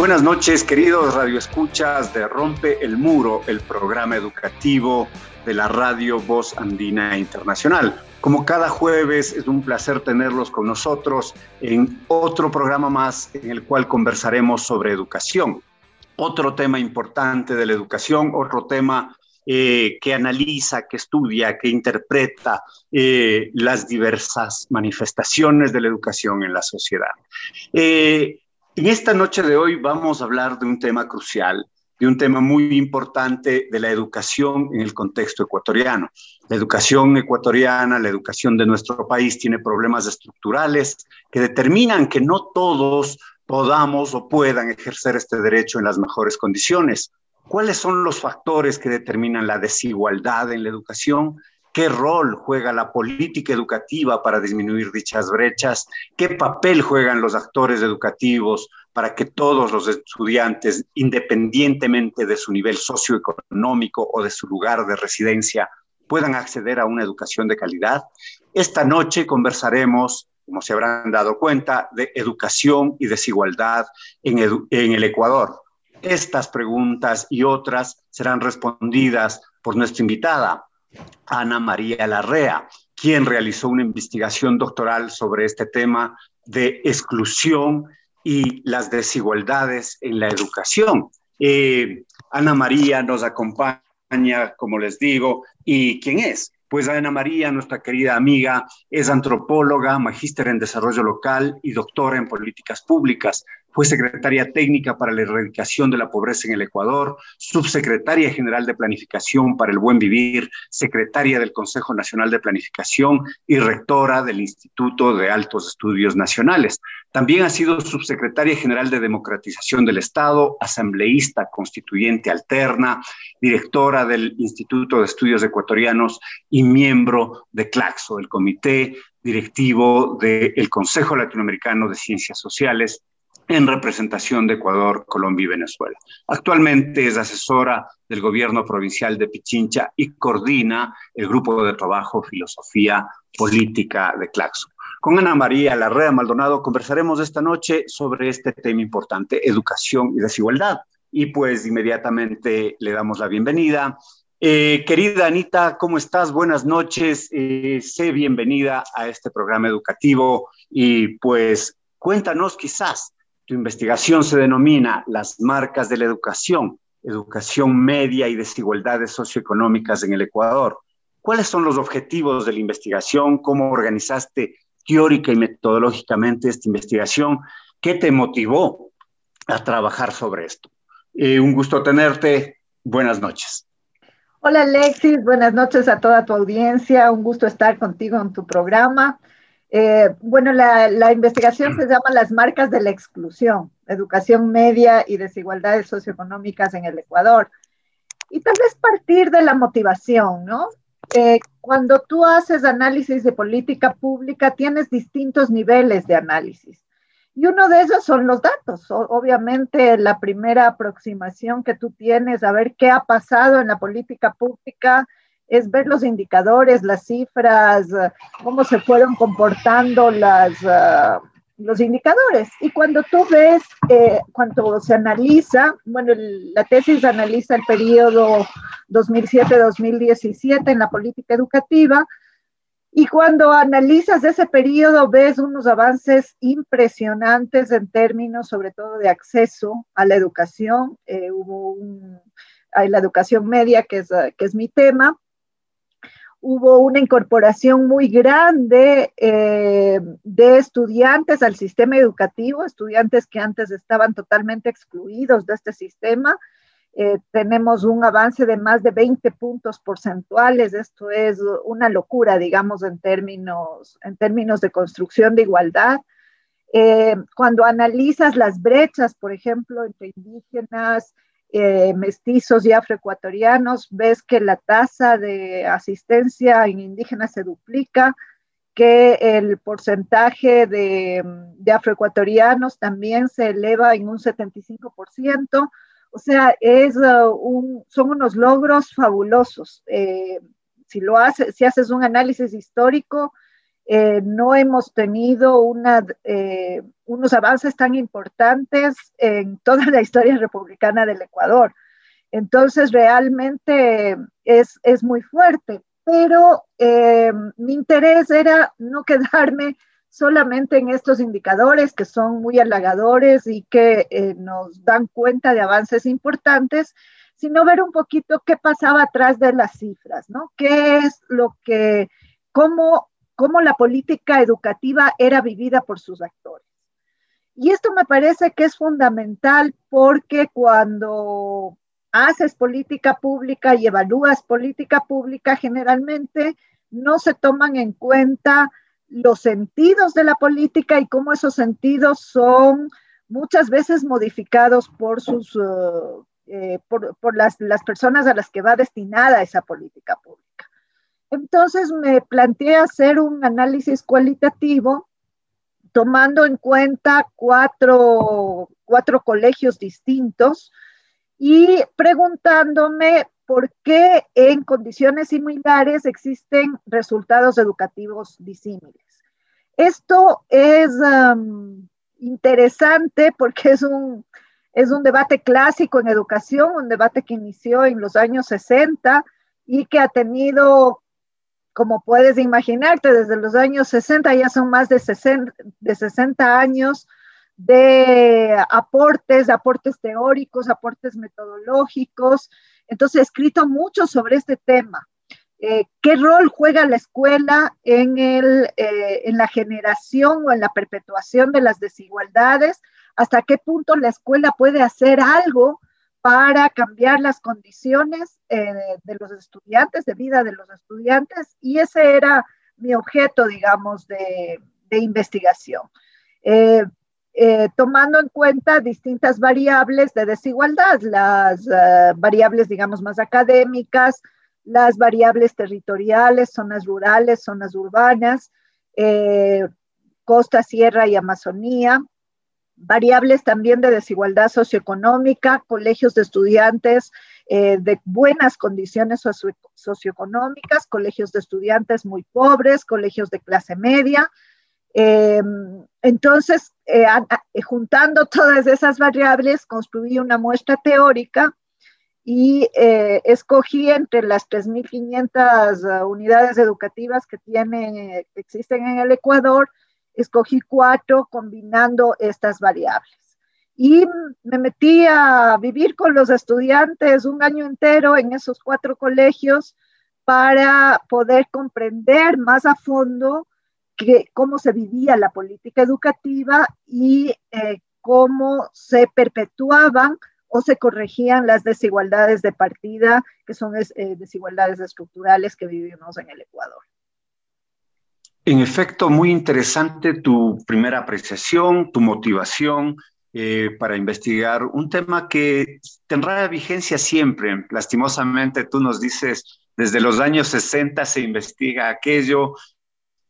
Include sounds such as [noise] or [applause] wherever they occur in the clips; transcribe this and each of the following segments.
Buenas noches, queridos radioescuchas de Rompe el Muro, el programa educativo de la radio Voz Andina Internacional. Como cada jueves, es un placer tenerlos con nosotros en otro programa más en el cual conversaremos sobre educación. Otro tema importante de la educación, otro tema eh, que analiza, que estudia, que interpreta eh, las diversas manifestaciones de la educación en la sociedad. Eh, en esta noche de hoy vamos a hablar de un tema crucial, de un tema muy importante de la educación en el contexto ecuatoriano. La educación ecuatoriana, la educación de nuestro país tiene problemas estructurales que determinan que no todos podamos o puedan ejercer este derecho en las mejores condiciones. ¿Cuáles son los factores que determinan la desigualdad en la educación? ¿Qué rol juega la política educativa para disminuir dichas brechas? ¿Qué papel juegan los actores educativos para que todos los estudiantes, independientemente de su nivel socioeconómico o de su lugar de residencia, puedan acceder a una educación de calidad? Esta noche conversaremos, como se habrán dado cuenta, de educación y desigualdad en, en el Ecuador. Estas preguntas y otras serán respondidas por nuestra invitada, Ana María Larrea, quien realizó una investigación doctoral sobre este tema de exclusión y las desigualdades en la educación. Eh, Ana María nos acompaña, como les digo, ¿y quién es? Pues Ana María, nuestra querida amiga, es antropóloga, magíster en desarrollo local y doctora en políticas públicas. Fue secretaria técnica para la erradicación de la pobreza en el Ecuador, subsecretaria general de planificación para el buen vivir, secretaria del Consejo Nacional de Planificación y rectora del Instituto de Altos Estudios Nacionales. También ha sido subsecretaria general de democratización del Estado, asambleísta constituyente alterna, directora del Instituto de Estudios Ecuatorianos y miembro de CLACSO, el Comité Directivo del Consejo Latinoamericano de Ciencias Sociales en representación de Ecuador, Colombia y Venezuela. Actualmente es asesora del gobierno provincial de Pichincha y coordina el grupo de trabajo Filosofía Política de Claxo. Con Ana María Larrea Maldonado conversaremos esta noche sobre este tema importante, educación y desigualdad. Y pues inmediatamente le damos la bienvenida. Eh, querida Anita, ¿cómo estás? Buenas noches. Eh, sé bienvenida a este programa educativo y pues cuéntanos quizás tu investigación se denomina Las marcas de la educación, educación media y desigualdades socioeconómicas en el Ecuador. ¿Cuáles son los objetivos de la investigación? ¿Cómo organizaste teórica y metodológicamente esta investigación? ¿Qué te motivó a trabajar sobre esto? Eh, un gusto tenerte. Buenas noches. Hola Alexis, buenas noches a toda tu audiencia. Un gusto estar contigo en tu programa. Eh, bueno, la, investigación se llama Las marcas de la exclusión, educación media y desigualdades socioeconómicas en el Ecuador. Y tal vez partir de la motivación, ¿no? Eh, cuando tú haces análisis de política pública, tienes distintos niveles de análisis. Y uno de esos son los datos. obviamente, la primera aproximación que tú tienes a ver qué ha pasado en la política pública es ver los indicadores, las cifras, cómo se fueron comportando las, ah, los indicadores. Y cuando tú ves, eh, cuando se analiza, bueno, la tesis analiza el periodo 2007-2017 en la política educativa. Y cuando analizas ese periodo, ves unos avances impresionantes en términos, sobre todo, de acceso a la educación. Eh, hubo un, la educación media, que es, que es mi tema, hubo una incorporación muy grande eh, de estudiantes al sistema educativo, estudiantes que antes estaban totalmente excluidos de este sistema. Eh, tenemos un avance de más de 20 puntos porcentuales. Esto es una locura, digamos, en términos, en términos de construcción de igualdad. Eh, cuando analizas las brechas, por ejemplo, entre indígenas, eh, mestizos y afroecuatorianos, ves que la tasa de asistencia en indígenas se duplica, que el porcentaje de, de afroecuatorianos también se eleva en un 75%. O sea, es, uh, un, son unos logros fabulosos. Eh, si, lo si haces un análisis histórico, eh, no hemos tenido eh, unos avances tan importantes en toda la historia republicana del Ecuador. Entonces, realmente es, es muy fuerte, pero eh, mi interés era no [laughs] quedarme solamente en estos indicadores que son muy halagadores y que nos dan cuenta de avances importantes, sino ver un poquito qué pasaba atrás de las cifras, ¿no? ¿Qué es lo que, cómo cómo la política educativa era vivida por sus actores. Y esto me parece que es fundamental porque cuando haces política pública y evalúas política pública, generalmente no se toman en cuenta los sentidos de la política y cómo esos sentidos son muchas veces modificados por sus eh, por, las, las personas a las que va destinada esa política pública. Entonces me planteé hacer un análisis cualitativo tomando en cuenta cuatro, colegios distintos y preguntándome por qué en condiciones similares existen resultados educativos disímiles. Esto es um, interesante porque es un, es un debate clásico en educación, un debate que inició en los años 60 y que ha tenido como puedes imaginarte, desde los años 60 ya son más de 60, de 60 años de aportes, aportes teóricos, aportes metodológicos. Entonces he escrito mucho sobre este tema. Eh, ¿Qué rol juega la escuela eh, en la generación o en la perpetuación de las desigualdades? ¿Hasta qué punto la escuela puede hacer algo para cambiar las condiciones eh, de los estudiantes, de vida de los estudiantes, y ese era mi objeto, digamos, de, investigación. Eh, eh, tomando en cuenta distintas variables de desigualdad, las variables, digamos, más académicas, las variables territoriales, zonas rurales, zonas urbanas, costa, sierra y Amazonía, variables también de desigualdad socioeconómica, colegios de estudiantes eh, de buenas condiciones socioeconómicas, colegios de estudiantes muy pobres, colegios de clase media. Em, entonces, eh, eh, juntando todas esas variables, construí una muestra teórica y escogí entre las 3.500 unidades educativas que, tiene, que existen en el Ecuador, escogí cuatro combinando estas variables. Y me metí a vivir con los estudiantes un año entero en esos cuatro colegios para poder comprender más a fondo cómo se vivía la política educativa y eh, cómo se perpetuaban o se corregían las desigualdades de partida, que son eh, desigualdades estructurales que vivimos en el Ecuador. En efecto, muy interesante tu primera apreciación, tu motivación eh, para investigar un tema que tendrá vigencia siempre. Lastimosamente, tú nos dices, desde los años 60 se investiga aquello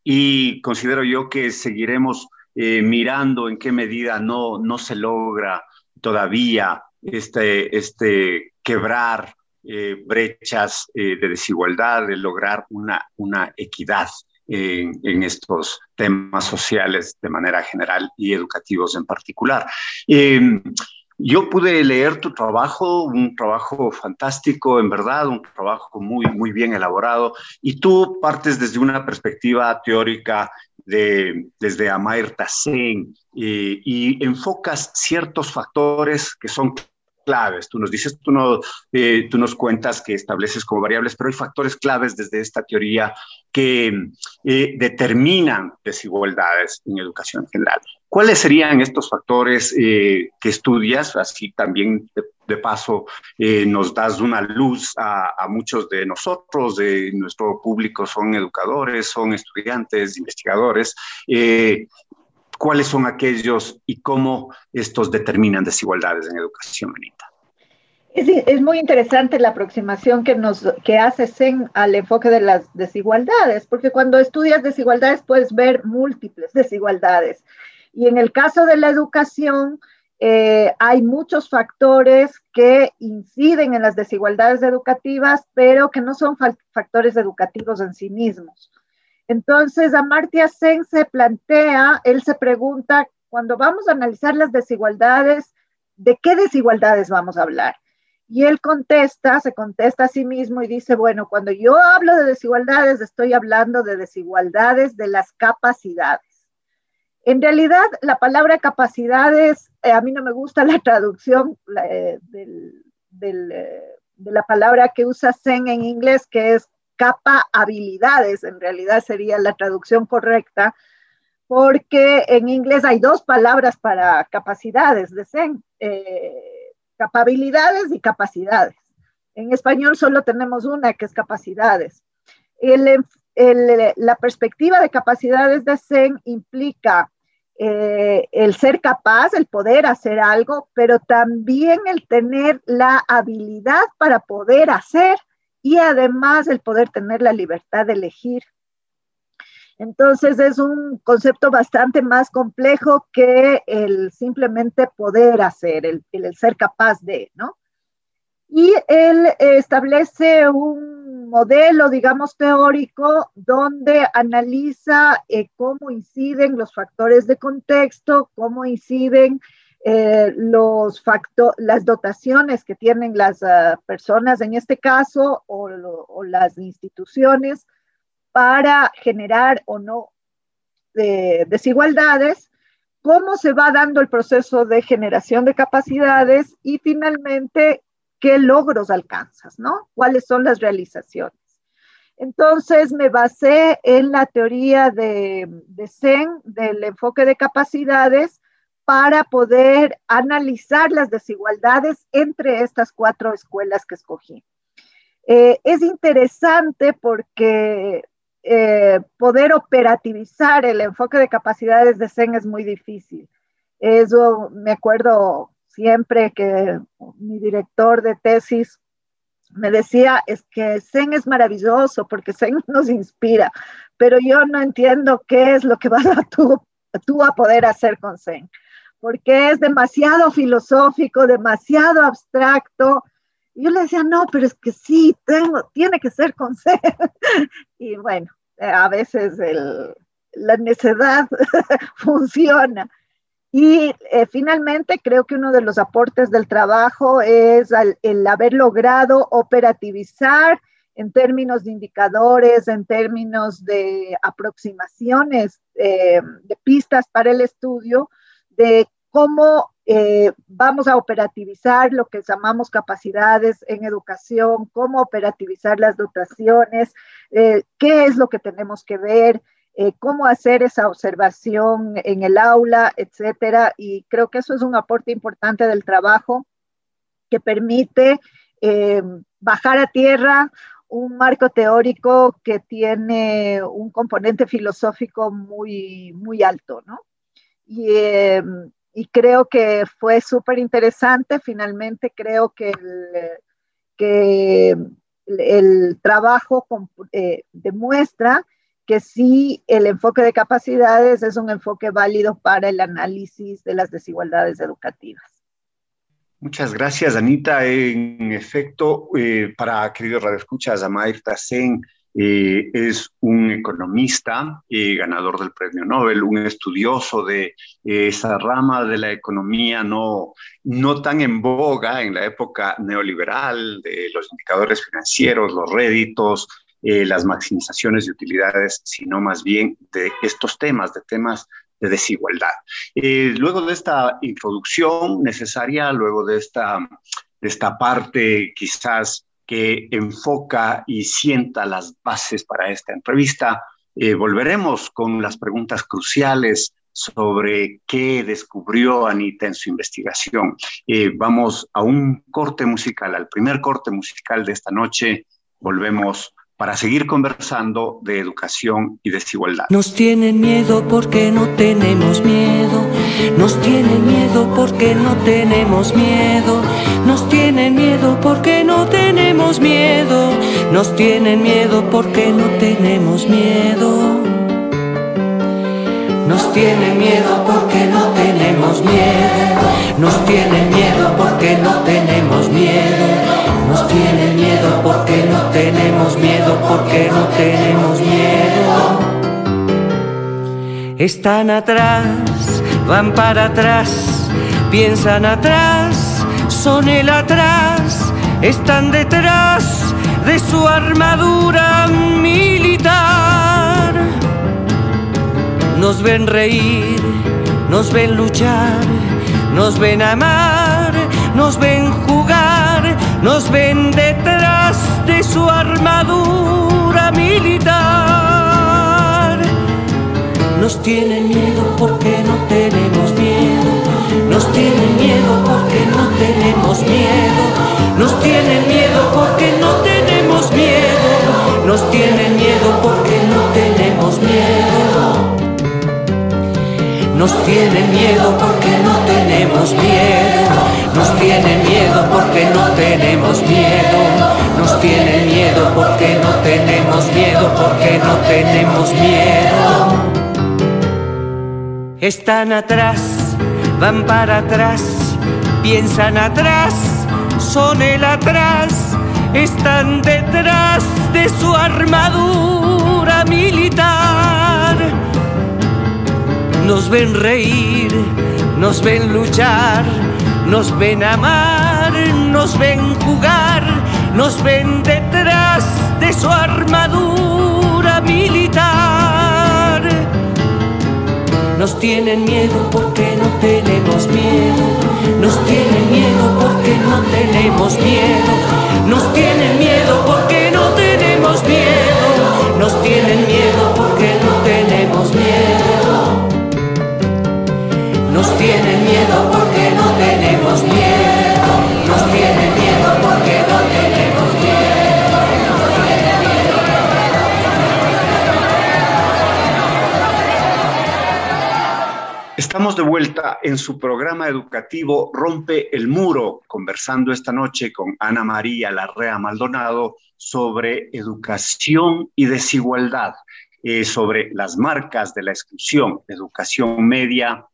y considero yo que seguiremos eh, mirando en qué medida no, no se logra todavía este, este quebrar eh, brechas de desigualdad, de lograr una, una equidad en, estos temas sociales de manera general y educativos en particular. Em, Yo pude leer tu trabajo, un trabajo fantástico, en verdad, un trabajo muy, muy bien elaborado, y tú partes desde una perspectiva teórica de, desde Amartya Sen y enfocas ciertos factores que son claves. Tú nos dices, eh, tú nos cuentas que estableces como variables, pero hay factores claves desde esta teoría que eh, determinan desigualdades en educación general. ¿Cuáles serían estos factores eh, que estudias? Así también de, paso nos das una luz a, a, muchos de nosotros, de nuestro público son educadores, son estudiantes, investigadores cuáles son aquellos y cómo estos determinan desigualdades en educación, Anita. Es, muy interesante la aproximación que, nos, hace SEN al enfoque de las desigualdades, porque cuando estudias desigualdades puedes ver múltiples desigualdades. Y en el caso de la educación, eh, hay muchos factores que inciden en las desigualdades educativas, pero que no son factores educativos en sí mismos. Entonces, Amartya Sen se plantea, él se pregunta, cuando vamos a analizar las desigualdades, ¿de qué desigualdades vamos a hablar? Y él contesta, se contesta a sí mismo y dice, bueno, cuando yo hablo de desigualdades, estoy hablando de desigualdades de las capacidades. En realidad, la palabra capacidades, eh, a mí no me gusta la traducción eh, eh, de la palabra que usa Sen en inglés, que es capa habilidades, en realidad sería la traducción correcta, porque en inglés hay dos palabras para capacidades de Zen, eh, capabilidades y capacidades. En español solo tenemos una que es capacidades. la perspectiva de capacidades de Zen implica eh, el ser capaz, el poder hacer algo, pero también el tener la habilidad para poder hacer y además el poder tener la libertad de elegir. Entonces es un concepto bastante más complejo que el simplemente poder hacer, el, ser capaz de, ¿no? Y él establece un modelo, digamos, teórico donde analiza eh, cómo inciden los factores de contexto, cómo inciden eh, los las dotaciones que tienen las ah, personas en este caso o, las instituciones para generar o no desigualdades, cómo se va dando el proceso de generación de capacidades y finalmente qué logros alcanzas, ¿no? ¿Cuáles son las realizaciones? Entonces me basé en la teoría de, de Zen, del enfoque de capacidades, para poder analizar las desigualdades entre estas cuatro escuelas que escogí. Eh, es interesante porque eh, poder operativizar el enfoque de capacidades de CEN es muy difícil. Eso me acuerdo siempre que mi director de tesis me decía, es que CEN es maravilloso porque CEN [laughs] nos inspira, pero yo no entiendo qué es lo que vas a tú, a poder hacer con CEN porque es demasiado filosófico, demasiado abstracto. Y yo le decía, no, pero es que sí, tengo, tiene que ser con C. [laughs] y bueno, a veces la necedad [laughs] funciona. Y eh, finalmente creo que uno de los aportes del trabajo es el haber logrado operativizar en términos de indicadores, en términos de aproximaciones, eh, de pistas para el estudio, de cómo eh, vamos a operativizar lo que llamamos capacidades en educación, cómo operativizar las dotaciones, eh, qué es lo que tenemos que ver, eh, cómo hacer esa observación en el aula, etcétera. Y creo que eso es un aporte importante del trabajo que permite bajar a tierra un marco teórico que tiene un componente filosófico muy, muy alto, ¿no? Em, y, creo que fue súper interesante. Finalmente creo que el, trabajo eh, demuestra que sí el enfoque de capacidades es un enfoque válido para el análisis de las desigualdades educativas. Muchas gracias, Anita. En efecto, eh, para queridos radioescuchas, Amair Tassen Eh, es un economista, eh, ganador del premio Nobel, un estudioso de esa rama de la economía no, no tan en boga en la época neoliberal, de los indicadores financieros, los réditos, las maximizaciones de utilidades, sino más bien de estos temas, de temas de desigualdad. Eh, luego de esta introducción necesaria, luego de esta, de esta parte quizás que enfoca y sienta las bases para esta entrevista, eh, volveremos con las preguntas cruciales sobre qué descubrió Anita en su investigación. Eh, vamos a un corte musical, al primer corte musical de esta noche. Volvemos para seguir conversando de educación y desigualdad. Nos tienen miedo porque no tenemos miedo. Nos tienen miedo porque no tenemos miedo. Nos tienen miedo porque no tenemos. Nos tienen miedo porque no tenemos miedo. Nos tienen miedo porque no tenemos miedo. Nos tienen miedo porque no tenemos miedo. Nos tienen miedo porque no tenemos miedo, porque no tenemos miedo. Están atrás, van para atrás, piensan atrás, son el atrás, están detrás de su armadura militar. Nos ven reír, nos ven luchar, nos ven amar, nos ven jugar nos ven detrás de su armadura militar. Nos tienen miedo porque no tenemos miedo. Nos tienen miedo porque no tenemos miedo. Nos tienen miedo porque no tenemos miedo. Nos tienen miedo porque no tenemos miedo. Nos tienen miedo porque no tenemos miedo. Nos tienen miedo porque no tenemos miedo. Nos tienen miedo porque no tenemos miedo, porque no tenemos miedo. Están atrás, van para atrás, piensan atrás, son el atrás, están detrás de su armadura militar. Nos ven reír, nos ven luchar, nos ven amar, nos ven jugar, nos ven detrás de su armadura militar. Nos tienen miedo porque no tenemos miedo, nos tienen miedo porque no tenemos miedo, en su programa educativo Rompe el Muro, conversando esta noche con Ana María Larrea Maldonado sobre educación y desigualdad, eh, sobre las marcas de la exclusión, educación media,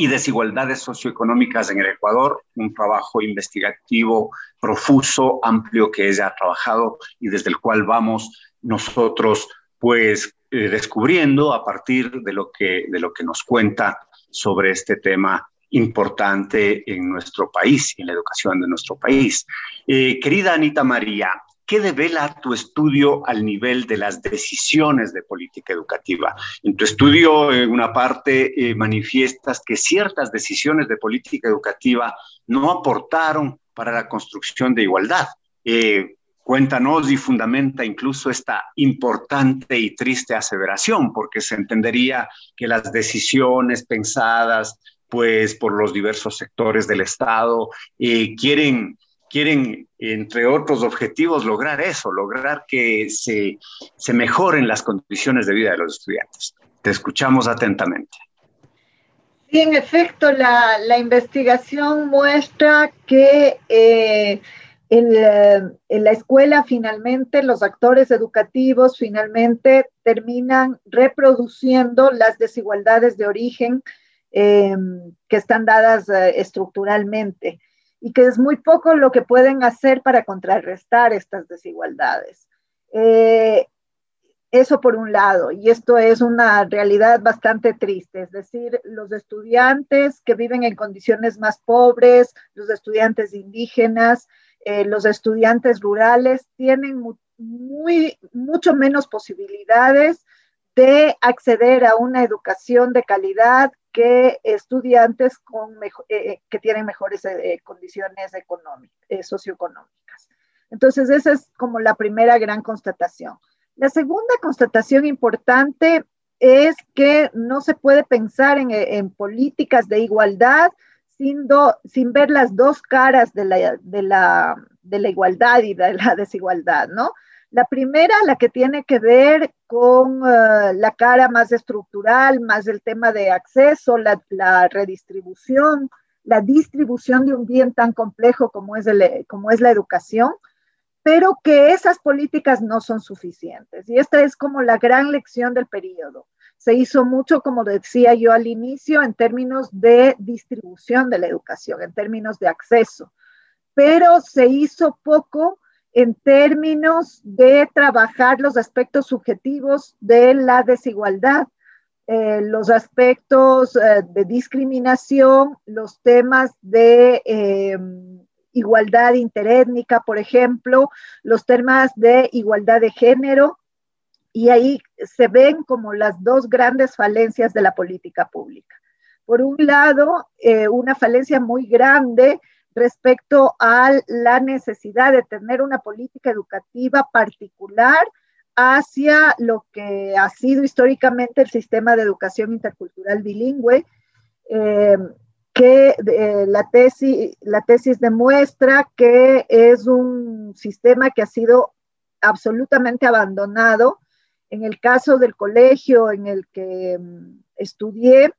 y desigualdades socioeconómicas en el Ecuador, un trabajo investigativo profuso, amplio que ella ha trabajado y desde el cual vamos nosotros pues eh, descubriendo a partir de lo, que, de lo que nos cuenta sobre este tema importante en nuestro país, en la educación de nuestro país. Eh, querida Anita María, ¿Qué devela tu estudio al nivel de las decisiones de política educativa? En tu estudio, en una parte, eh, manifiestas que ciertas decisiones de política educativa no aportaron para la construcción de igualdad. Eh, cuéntanos y fundamenta incluso esta importante y triste aseveración, porque se entendería que las decisiones pensadas pues por los diversos sectores del Estado eh, quieren quieren, entre otros objetivos, lograr eso, lograr que se, se mejoren las condiciones de vida de los estudiantes. Te escuchamos atentamente. Sí, en efecto, la, la investigación muestra que eh, en, la, en, la, escuela finalmente los actores educativos finalmente terminan reproduciendo las desigualdades de origen eh, que están dadas eh, estructuralmente y que es muy poco lo que pueden hacer para contrarrestar estas desigualdades. Eh, Eso por un lado, y esto es una realidad bastante triste, es decir, los estudiantes que viven en condiciones más pobres, los estudiantes indígenas, eh, los estudiantes rurales tienen muy, mucho menos posibilidades de acceder a una educación de calidad que estudiantes con eh, que tienen mejores condiciones económicas, socioeconómicas. Entonces, esa es como la primera gran constatación. La segunda constatación importante es que no se puede pensar en, políticas de igualdad sin, ver las dos caras de la, igualdad y de la [laughs] desigualdad, ¿no? La primera, la que tiene que ver con uh, la cara más estructural, más el tema de acceso, la, redistribución, la distribución de un bien tan complejo como es, como es la educación, pero que esas políticas no son suficientes. Y esta es como la gran lección del periodo. Se hizo mucho, como decía yo al inicio, en términos de distribución de la educación, en términos de acceso, pero se hizo poco en términos de trabajar los aspectos subjetivos de la desigualdad, eh, los aspectos eh, de discriminación, los temas de... Eh, igualdad interétnica, por ejemplo, los temas de igualdad de género, y ahí se ven como las dos grandes falencias de la política pública. Por un lado, eh, una falencia muy grande respecto a la necesidad de tener una política educativa particular hacia lo que ha sido históricamente el sistema de educación intercultural bilingüe, eh, que eh, la, tesis, la tesis demuestra que es un sistema que ha sido absolutamente abandonado. En el caso del colegio en el que mm, estudié,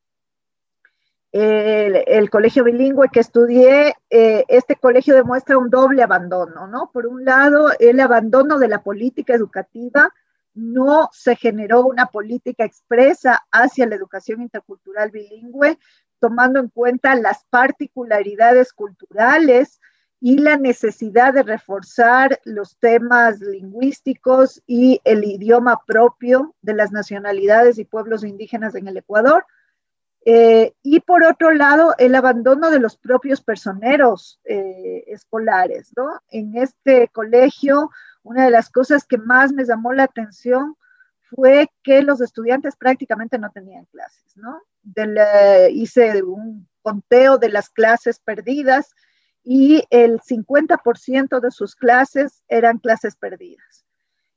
el, colegio bilingüe que estudié, eh, este colegio demuestra un doble abandono, ¿no? Por un lado, el abandono de la política educativa, no se generó una política expresa hacia la educación intercultural bilingüe, tomando en cuenta las particularidades culturales y la necesidad de reforzar los temas lingüísticos y el idioma propio de las nacionalidades y pueblos indígenas en el Ecuador. Eh, y por otro lado, el abandono de los propios personeros eh, escolares. ¿no? En este colegio, una de las cosas que más me llamó la atención fue que los estudiantes prácticamente no tenían clases, ¿no? hice un conteo de las clases perdidas y el 50% de sus clases eran clases perdidas.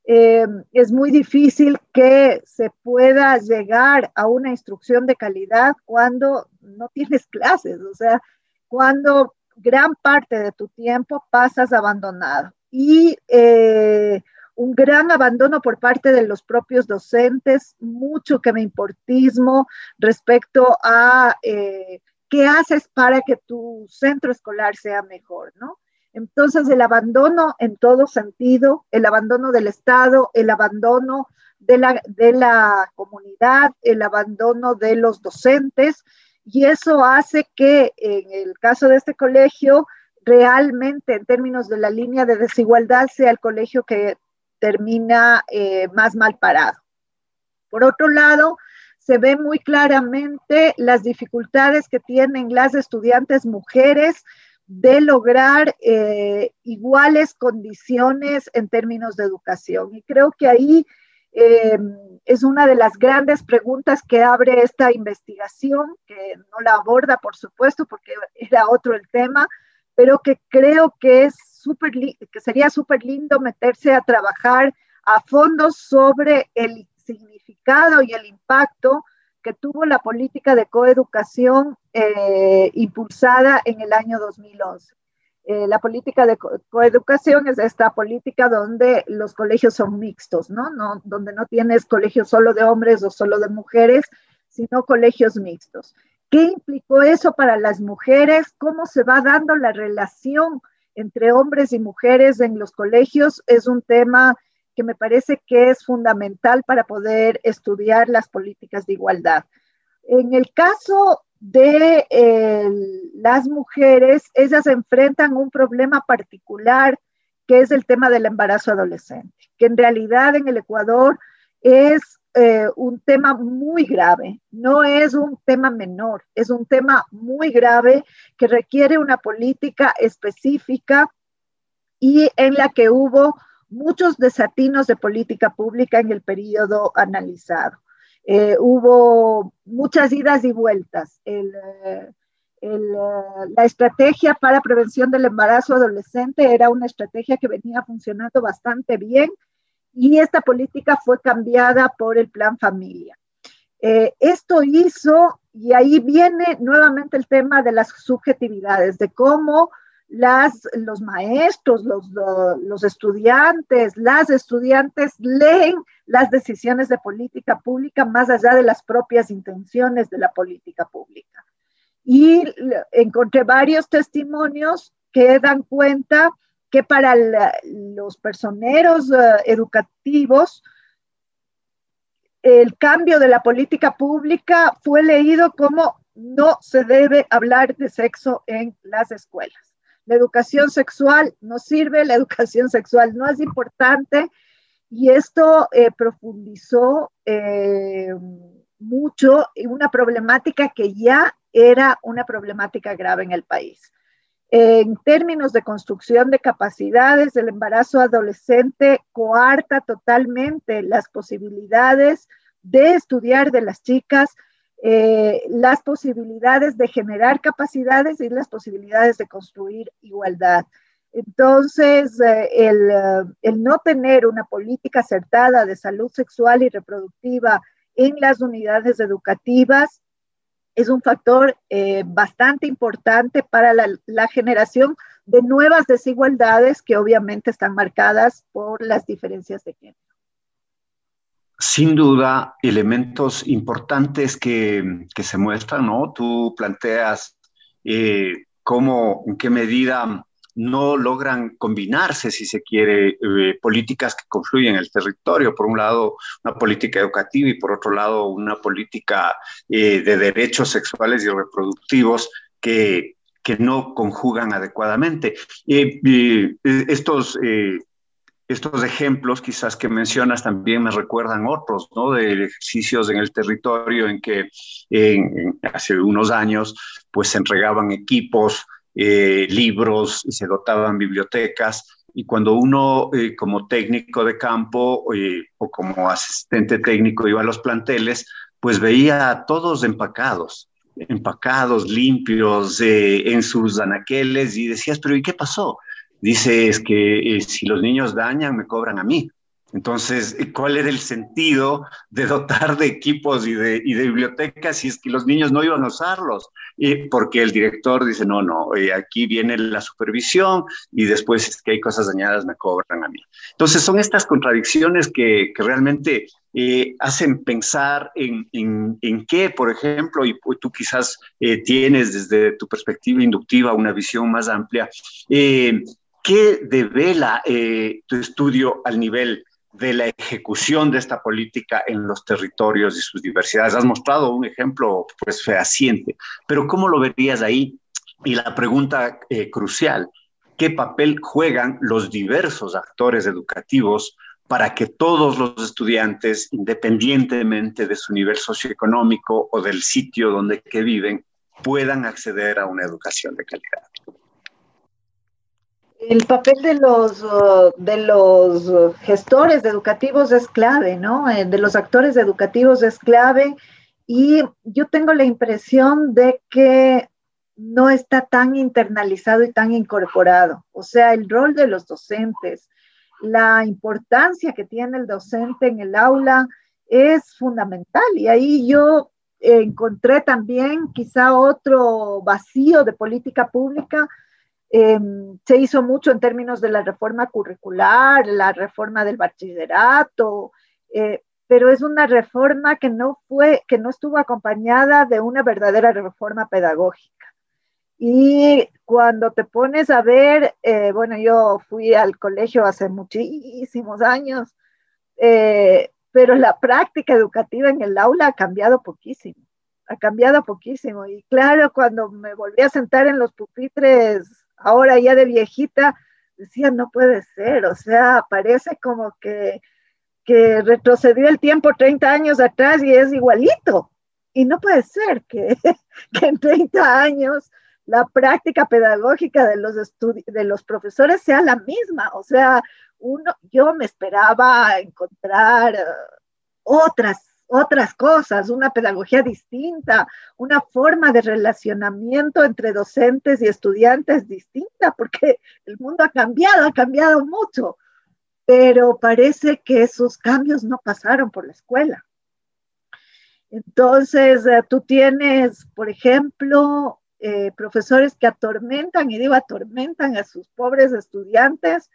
Eh, es muy difícil que se pueda llegar a una instrucción de calidad cuando no tienes clases, o sea, cuando gran parte de tu tiempo pasas abandonado. Y eh, un gran abandono por parte de los propios docentes, mucho que me importismo respecto a eh, qué haces para que tu centro escolar sea mejor, ¿no? Entonces, el abandono en todo sentido, el abandono del Estado, el abandono de la, de la comunidad, el abandono de los docentes, y eso hace que en el caso de este colegio, realmente en términos de la línea de desigualdad sea el colegio que termina eh, más mal parado. Por otro lado, se ve muy claramente las dificultades que tienen las estudiantes mujeres de lograr eh, iguales condiciones en términos de educación. Y creo que ahí eh, es una de las grandes preguntas que abre esta investigación, que no la aborda, por supuesto, porque era otro el tema, pero que creo que es que sería súper lindo meterse a trabajar a fondo sobre el significado y el impacto que tuvo la política de coeducación eh, impulsada en el año 2011. Eh, la política de coeducación es esta política donde los colegios son mixtos, ¿no? ¿no? Donde no tienes colegios solo de hombres o solo de mujeres, sino colegios mixtos. ¿Qué implicó eso para las mujeres? ¿Cómo se va dando la relación entre hombres y mujeres en los colegios es un tema que me parece que es fundamental para poder estudiar las políticas de igualdad. En el caso de las mujeres, ellas enfrentan un problema particular que es el tema del embarazo adolescente, que en realidad en el Ecuador es eh, un tema muy grave, no es un tema menor, es un tema muy grave que requiere una política específica y en la que hubo muchos desatinos de política pública en el periodo analizado. Eh, hubo muchas idas y vueltas. Eh, la estrategia para prevención del embarazo adolescente era una estrategia que venía funcionando bastante bien y esta política fue cambiada por el plan familia. Eh, esto hizo, y ahí viene nuevamente el tema de las subjetividades, de cómo las, los maestros, los, estudiantes, las estudiantes leen las decisiones de política pública más allá de las propias intenciones de la política pública. Y encontré varios testimonios que dan cuenta que para los personeros eh, educativos, el cambio de la política pública fue leído como no se debe hablar de sexo en las escuelas. La educación sexual no sirve, la educación sexual no es importante y esto eh, profundizó eh, mucho una problemática que ya era una problemática grave en el país. En términos de construcción de capacidades, el embarazo adolescente coarta totalmente las posibilidades de estudiar de las chicas, eh, las posibilidades de generar capacidades y las posibilidades de construir igualdad. Entonces, eh, el, eh, el, no tener una política acertada de salud sexual y reproductiva en las unidades educativas es un factor bastante importante para la, generación de nuevas desigualdades que obviamente están marcadas por las diferencias de género. Sin duda, elementos importantes que, se muestran, ¿no? Tú planteas eh, cómo, en qué medida no logran combinarse, si se quiere, eh, políticas que confluyen en el territorio. Por un lado, una política educativa y por otro lado, una política eh, de derechos sexuales y reproductivos que, que no conjugan adecuadamente. estos estos ejemplos quizás que mencionas también me recuerdan otros, ¿no? De ejercicios en el territorio en que hace unos años pues se entregaban equipos eh, libros, se dotaban bibliotecas, y cuando uno eh, como técnico de campo eh, o como asistente técnico iba a los planteles, pues veía a todos empacados, empacados, limpios, en sus anaqueles, y decías, pero ¿y qué pasó? Dice, es que si los niños dañan, me cobran a mí. Entonces, ¿cuál era el sentido de dotar de equipos y de, bibliotecas si es que los niños no iban a usarlos? porque el director dice, no, no, eh, aquí viene la supervisión y después es que hay cosas dañadas, me cobran a mí. Entonces, son estas contradicciones que, realmente eh, hacen pensar en, en, qué, por ejemplo, y tú quizás eh, tienes desde tu perspectiva inductiva una visión más amplia, ¿qué devela tu estudio al nivel de la ejecución de esta política en los territorios y sus diversidades. Has mostrado un ejemplo pues fehaciente, pero ¿cómo lo verías ahí? Y la pregunta eh, crucial, ¿qué papel juegan los diversos actores educativos para que todos los estudiantes, independientemente de su nivel socioeconómico o del sitio donde que viven, puedan acceder a una educación de calidad? El papel de los, uh, de los gestores educativos es clave, ¿no? Eh, de los actores educativos es clave y yo tengo la impresión de que no está tan internalizado y tan incorporado. O sea, el rol de los docentes, la importancia que tiene el docente en el aula es fundamental y ahí yo encontré también quizá otro vacío de política pública Em, se hizo mucho en términos de la reforma curricular, la reforma del bachillerato, eh, pero es una reforma que no fue, que no estuvo acompañada de una verdadera reforma pedagógica. Y cuando te pones a ver, eh, bueno, yo fui al colegio hace muchísimos años, eh, pero la práctica educativa en el aula ha cambiado poquísimo, ha cambiado poquísimo. Y claro, cuando me volví a sentar en los pupitres ahora ya de viejita, decía, no puede ser, o sea, parece como que que retrocedió el tiempo 30 años atrás y es igualito. Y no puede ser que, [laughs] que en 30 años la práctica pedagógica de los, de los profesores sea la misma. O sea, uno, yo me esperaba encontrar eh, otras, otras cosas, una pedagogía distinta, una forma de relacionamiento entre docentes y estudiantes distinta, porque el mundo ha cambiado, ha cambiado mucho, pero parece que esos cambios no pasaron por la escuela. Entonces, eh, tú tienes, por ejemplo, eh, profesores que atormentan, y digo atormentan a sus pobres estudiantes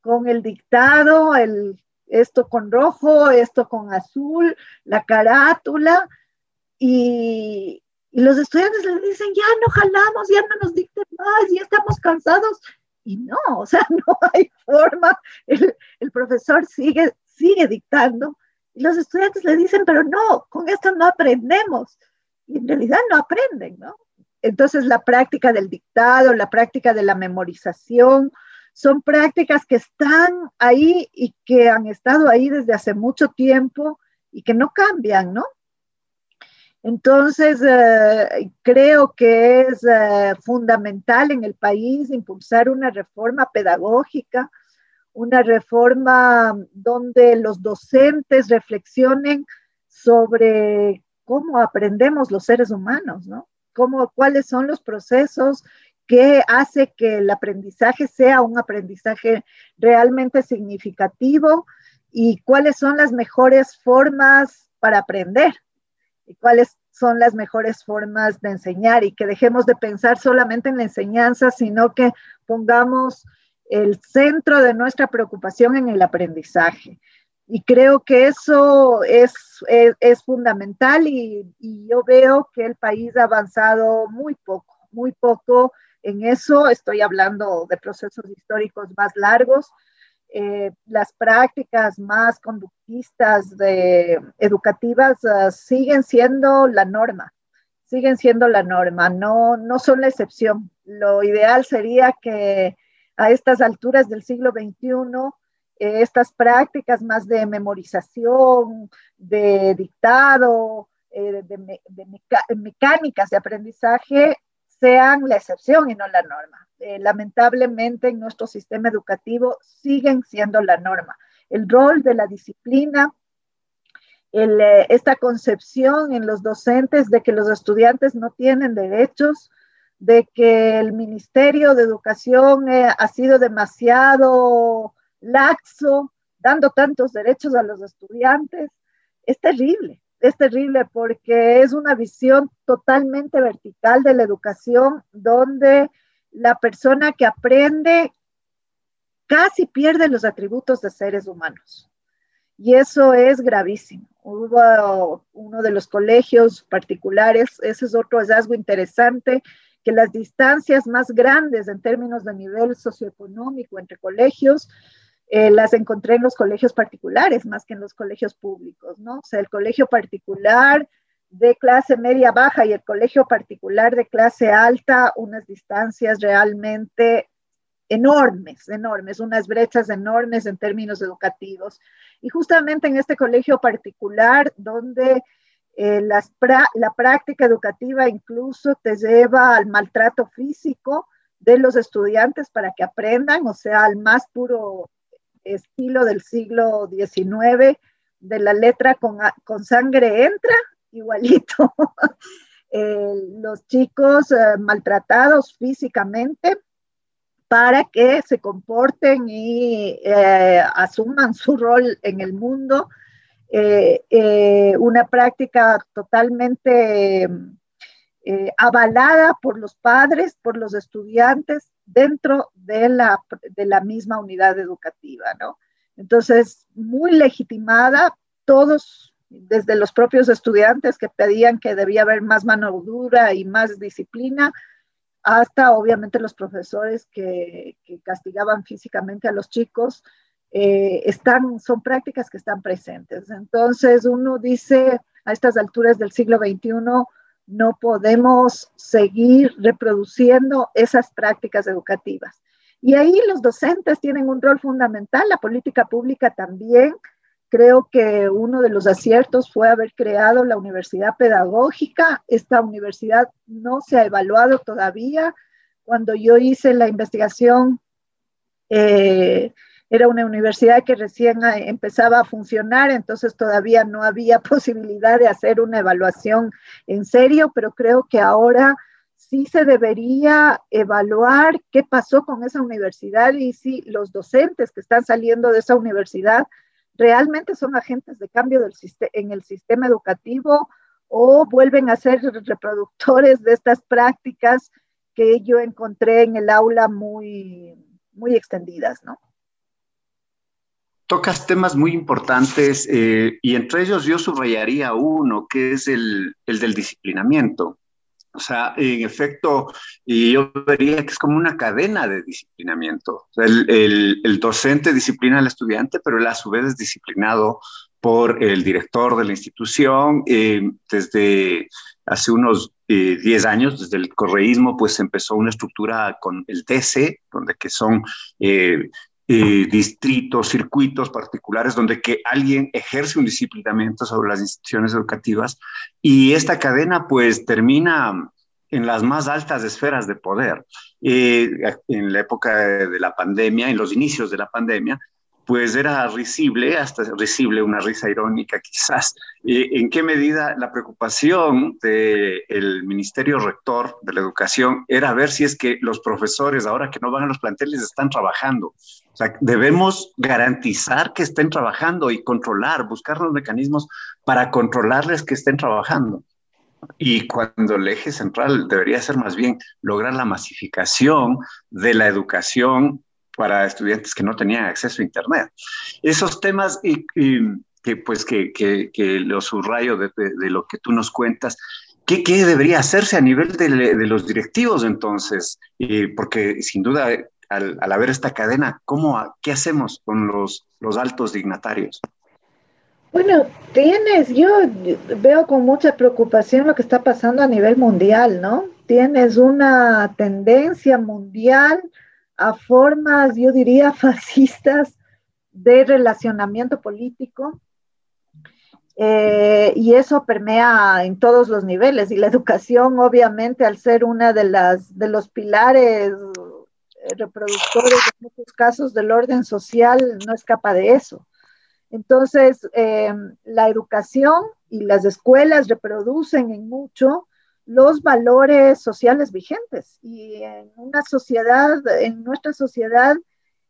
con el dictado, el, esto con rojo, esto con azul, la carátula, y, los estudiantes les dicen, ya no jalamos, ya no nos dicten más, ya estamos cansados. Y no, [laughs] o sea, no hay forma, el, profesor sigue, sigue dictando, y los estudiantes le dicen, pero no, con esto no aprendemos. Y en realidad no aprenden, ¿no? Entonces, la práctica del dictado, la práctica de la memorización, son prácticas que están ahí y que han estado ahí desde hace mucho tiempo y que no cambian, ¿no? Entonces, eh, creo que es eh, fundamental en el país impulsar una reforma pedagógica, una reforma donde los docentes reflexionen sobre cómo aprendemos los seres humanos, ¿no? cuáles son los procesos que hace que el aprendizaje sea un aprendizaje realmente significativo y cuáles son las mejores formas para aprender y cuáles son las mejores formas de enseñar y que dejemos de pensar solamente en la enseñanza, sino que pongamos el centro de nuestra preocupación en el aprendizaje. Y creo que eso es, es, fundamental y, yo veo que el país ha avanzado muy poco, muy poco en eso. Estoy hablando de procesos históricos más largos. Eh, las prácticas más conductistas de, educativas uh, siguen siendo la norma, siguen siendo la norma, no, no son la excepción. Lo ideal sería que a estas alturas del siglo XXI eh, estas prácticas más de memorización, de dictado, eh, de, mecánicas de aprendizaje sean la excepción y no la norma. Eh, lamentablemente en nuestro sistema educativo siguen siendo la norma. El rol de la disciplina, esta concepción en los docentes de que los estudiantes no tienen derechos, de que el Ministerio de Educación ha sido demasiado laxo, dando tantos derechos a los estudiantes. Es terrible, es terrible porque es una visión totalmente vertical de la educación donde la persona que aprende casi pierde los atributos de seres humanos. Y eso es gravísimo. Hubo uno de los colegios particulares, ese es otro hallazgo interesante, que las distancias más grandes en términos de nivel socioeconómico entre colegios eh, las encontré en los colegios particulares más que en los colegios públicos, ¿no? O sea, el colegio particular de clase media baja y el colegio particular de clase alta, unas distancias realmente enormes, enormes, unas brechas enormes en términos educativos. Y justamente en este colegio particular, donde eh, la práctica educativa incluso te lleva al maltrato físico de los estudiantes para que aprendan, o sea, al más puro estilo del siglo XIX, de la letra con, sangre entra, [laughs] igualito. Eh, los chicos eh, maltratados físicamente para que se comporten y eh, asuman su rol en el mundo. una práctica totalmente avalada por los padres, por los estudiantes, dentro de la, de la misma unidad educativa, ¿no? Entonces, muy legitimada, todos, desde los propios estudiantes que pedían que debía haber más mano dura y más disciplina, hasta obviamente los profesores que, castigaban físicamente a los chicos, eh, están, son prácticas que están presentes. Entonces, uno dice a estas alturas del siglo XXI, no podemos seguir reproduciendo esas prácticas educativas. Y ahí los docentes tienen un rol fundamental, la política pública también, Creo que uno de los aciertos fue haber creado la universidad pedagógica. Esta universidad no se ha evaluado todavía. Cuando yo hice la investigación, eh, era una universidad que recién empezaba a funcionar, entonces todavía no había [laughs] posibilidad de hacer una evaluación en serio, pero creo que ahora sí se debería evaluar qué pasó con esa universidad y si los docentes que están saliendo de esa universidad realmente son agentes de cambio en el sistema educativo o vuelven a ser reproductores de estas prácticas que yo encontré en el aula muy, muy extendidas, ¿no? Tocas temas muy importantes eh, y entre ellos yo subrayaría uno, que es el, el del disciplinamiento. O sea, en efecto, y yo vería que es como una cadena de disciplinamiento. el, el, docente disciplina al estudiante, pero él a su vez es disciplinado por el director de la institución. Eh, desde hace unos 10 eh, años, desde el correísmo, pues empezó una estructura con el DC, donde que son distritos, circuitos particulares donde que alguien ejerce un disciplinamiento sobre las instituciones educativas y esta cadena pues termina en las más altas esferas de poder. en la época de la pandemia, en los inicios de la pandemia, pues era risible, hasta risible, una risa irónica quizás. ¿En qué medida la preocupación del Ministerio Rector de la Educación era ver si es que los profesores, ahora que no van a los planteles, están trabajando? O sea, debemos garantizar que estén trabajando y controlar, buscar los mecanismos para controlarles que estén trabajando. Y cuando el eje central debería ser más bien lograr la masificación de la educación para estudiantes que no tenían acceso a Internet. Esos temas y, que pues que, que, que lo subrayo de, de, lo que tú nos cuentas, ¿qué, qué debería hacerse a nivel de, de los directivos entonces? porque sin duda, al, al, haber esta cadena, ¿cómo, ¿qué hacemos con los, los altos dignatarios? Bueno, tienes, yo veo con mucha preocupación lo que está pasando a nivel mundial, ¿no? Tienes una tendencia mundial a formas, yo diría, [laughs] fascistas de relacionamiento político. Eh, y eso permea en todos los niveles. Y la educación, obviamente, al ser una de, las, de los pilares eh, reproductores en muchos casos del orden social, no escapa de eso. Entonces, eh, la educación y las escuelas reproducen en mucho los valores sociales vigentes. Y en una sociedad, en nuestra sociedad,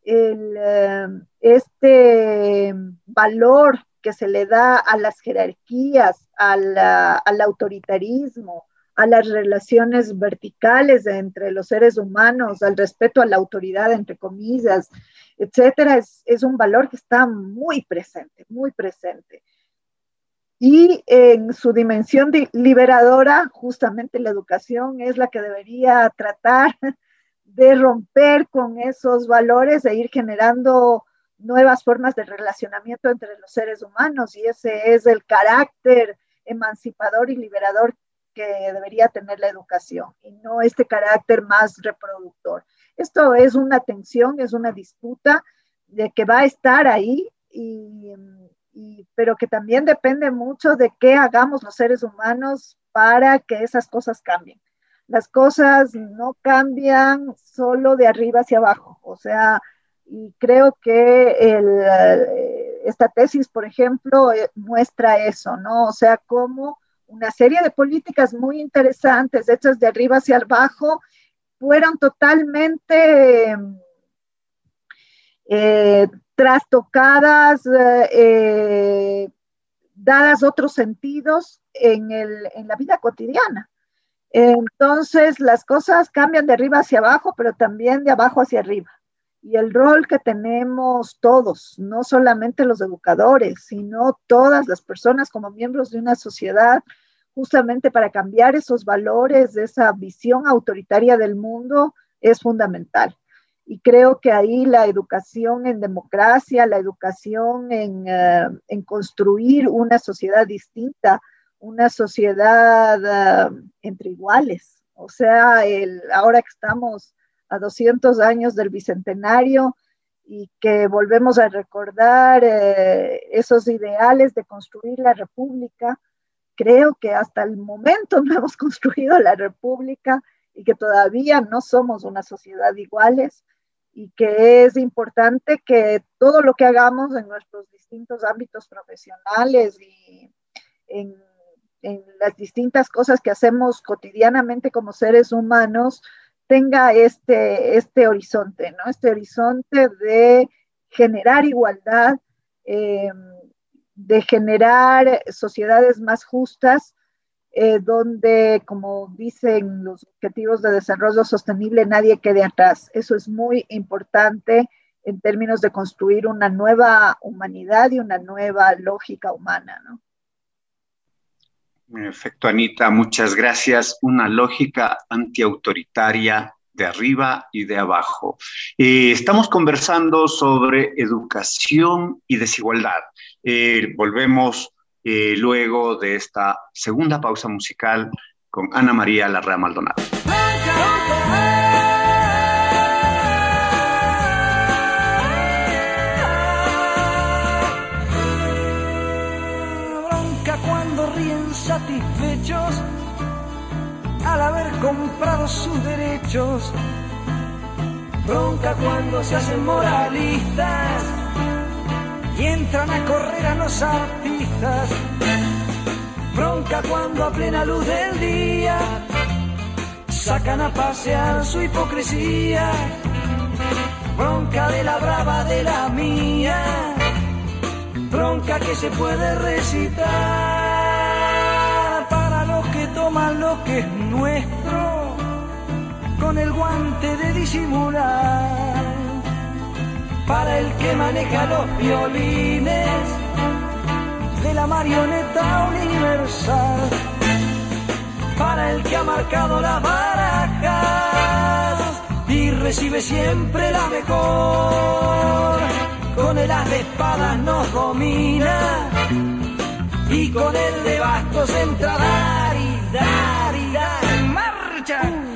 eh, este valor que se le da a las jerarquías, al autoritarismo, a las relaciones verticales entre los seres humanos, al respeto a la autoridad, entre comillas, etcétera, es un valor que está muy presente, muy presente. Y en su dimensión liberadora, justamente la educación es la que debería tratar de romper con esos valores e ir generando nuevas formas de relacionamiento entre los seres humanos. Y ese es el carácter emancipador y liberador que debería tener la educación y no este carácter más reproductor. Esto es una tensión, es una disputa de que va a estar ahí y pero que también depende mucho de qué hagamos los seres humanos para que esas cosas cambien. Las cosas no cambian solo de arriba hacia abajo, o sea, y creo que el, eh, esta tesis, por ejemplo, eh, muestra eso, ¿no? O sea, como una serie de políticas muy interesantes hechas de arriba hacia abajo fueron totalmente eh, trastocadas, eh, eh, dadas otros sentidos en, el, en la vida cotidiana. Entonces, las cosas cambian de arriba hacia abajo, pero también de abajo hacia arriba. Y el rol que tenemos todos, no solamente los educadores, sino todas las personas como miembros de una sociedad, justamente para cambiar esos valores, esa visión autoritaria del mundo, es fundamental. Y creo que ahí la educación en democracia, la educación en, eh, en construir una sociedad distinta, una sociedad uh, entre iguales. O sea, el, ahora que estamos a 200 años del Bicentenario, y que volvemos a recordar eh, esos ideales de construir la república. Creo que hasta el momento [laughs] no hemos construido la república y que todavía no somos una sociedad iguales y que es importante que todo lo que hagamos en nuestros distintos ámbitos profesionales y en, las distintas cosas que hacemos cotidianamente como seres humanos, tenga este, este horizonte, ¿no? Este horizonte de generar igualdad, eh, de generar sociedades más justas, eh, donde, como dicen los objetivos de desarrollo sostenible, nadie quede atrás. Eso es muy importante en términos de construir una nueva humanidad y una nueva lógica humana, ¿no? Perfecto, Anita, muchas gracias. Una lógica antiautoritaria de arriba y de abajo. Eh, estamos conversando sobre educación y desigualdad. Eh, volvemos eh, luego de esta segunda pausa musical con Ana María Larrea Maldonado. satisfechos al haber comprado sus derechos. Bronca cuando se hacen moralistas a correr a los artistas. Bronca cuando a plena luz del día sacan a pasear su hipocresía. Bronca de la brava de la mía. Bronca que se puede recitar toma lo que es nuestro con el guante de disimular. Para el que maneja los violines de la marioneta universal. Para el que ha marcado las barajas y recibe siempre la mejor. Con el as de espadas nos domina y con el de bastos entra dar y dar y dar. ¡Marcha!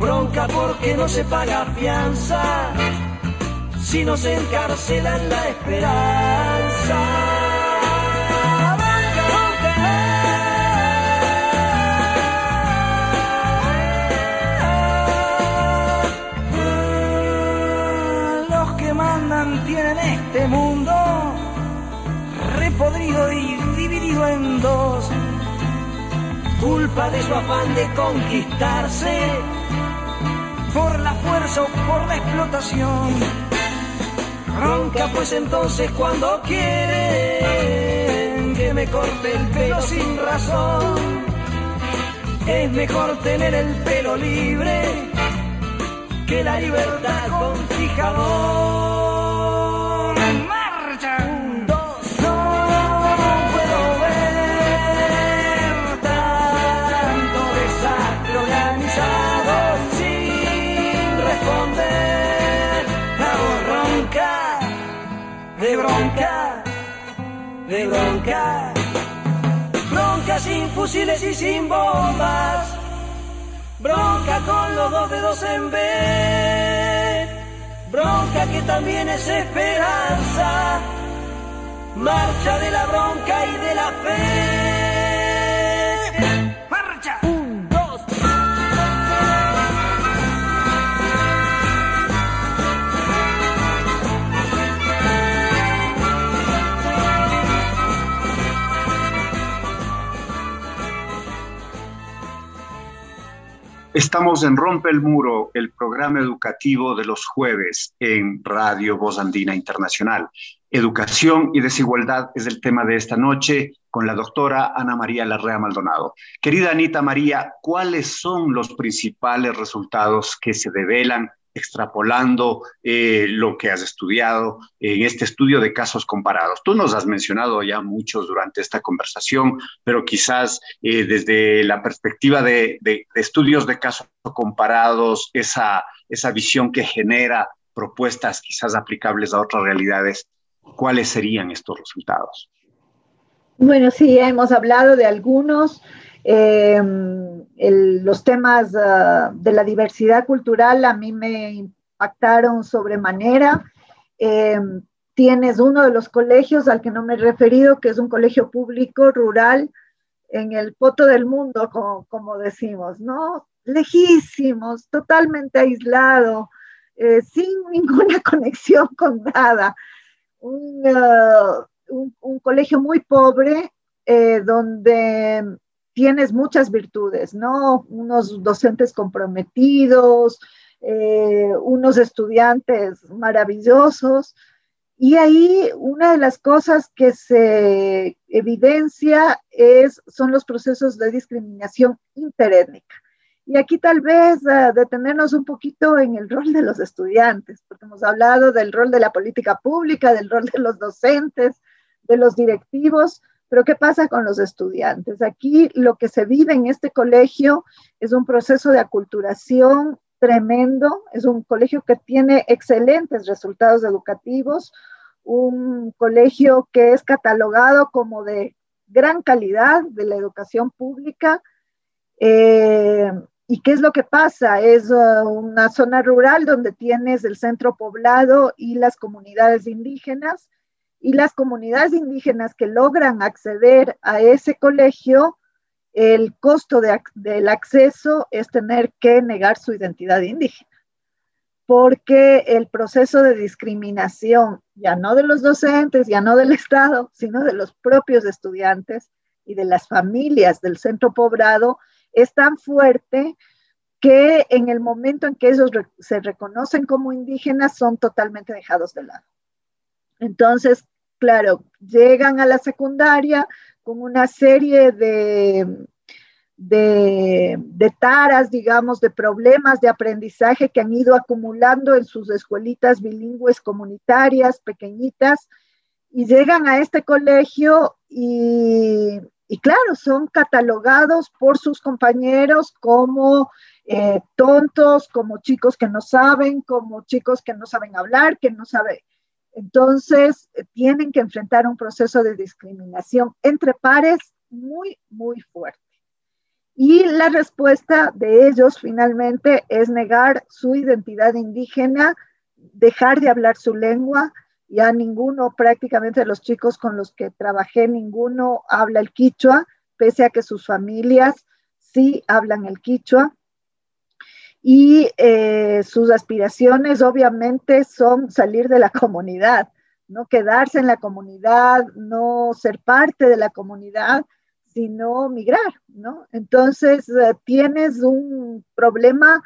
Bronca porque no se paga fianza, si encarcela en la esperanza. tienen este mundo repodrido y dividido en dos. Culpa de su afán de conquistarse por la fuerza o por la explotación. Ronca pues entonces cuando quieren que me corte el pelo sin razón. Es mejor tener el pelo libre que la libertad con fijador. Bronca, de bronca, bronca sin fusiles y sin bombas, bronca con los dos dedos en B, bronca que también es esperanza, marcha de la bronca y de la fe. Estamos en Rompe el Muro, el programa educativo de los jueves en Radio Voz Andina Internacional. Educación y desigualdad es el tema de esta noche con la doctora Ana María Larrea Maldonado. Querida Anita María, ¿cuáles son los principales resultados que se develan extrapolando eh, lo que has estudiado en este estudio de casos comparados. Tú nos has mencionado ya muchos durante esta conversación, pero quizás eh, desde la perspectiva de, estudios de casos comparados, esa, esa visión que genera propuestas quizás aplicables a otras realidades, ¿cuáles serían estos resultados? Bueno, sí, hemos hablado de algunos. Em, los temas ah, de la diversidad cultural a mí me impactaron sobremanera. Em, tienes uno de los colegios al que no me he referido, que es un colegio público rural en el poto del mundo, como, decimos, ¿no? Lejísimos, totalmente aislado, eh, sin [laughs] ninguna conexión con nada. Un, ah, colegio muy pobre, eh, donde tienes muchas virtudes, ¿no? Unos docentes comprometidos, eh, unos estudiantes maravillosos. Y ahí una de las cosas que se evidencia es, son los procesos de discriminación interétnica. Y aquí tal vez uh, detenernos un poquito en el rol de los estudiantes, porque hemos hablado del rol de la política pública, del rol de los docentes, de los directivos, pero ¿qué pasa con los estudiantes? Aquí lo que se vive en este colegio es un proceso de aculturación tremendo, es un colegio que tiene excelentes resultados educativos, un colegio que es catalogado como de gran calidad de la educación pública. Eh, ¿Y qué es lo que pasa? Es uh, una zona rural donde tienes el centro poblado y las comunidades indígenas y las comunidades indígenas que logran acceder a ese colegio, el costo del acceso es tener que negar su identidad indígena, porque el proceso de discriminación, ya no de los docentes, ya no del [laughs] Estado, sino de los propios estudiantes y de las familias del centro poblado, es tan fuerte que en el momento en que ellos se reconocen como indígenas son totalmente dejados de lado. Entonces, claro, llegan a la secundaria con una serie de, de, taras, digamos, de problemas de aprendizaje que han ido acumulando en sus escuelitas bilingües comunitarias pequeñitas y llegan a este colegio y, claro, son catalogados por sus compañeros como eh, tontos, como chicos que no saben, como chicos que no saben hablar, que no saben. Entonces, eh, tienen que enfrentar un proceso de discriminación entre pares muy, muy fuerte. Y la respuesta de ellos finalmente es negar su identidad indígena, dejar de hablar su lengua. Ya ninguno, prácticamente los chicos con los que trabajé, ninguno habla el quichua, pese a que sus familias sí hablan el quichua y eh, sus aspiraciones obviamente son salir de la comunidad, no quedarse en la comunidad, no ser parte de la comunidad, sino migrar, ¿no? Entonces eh, tienes un problema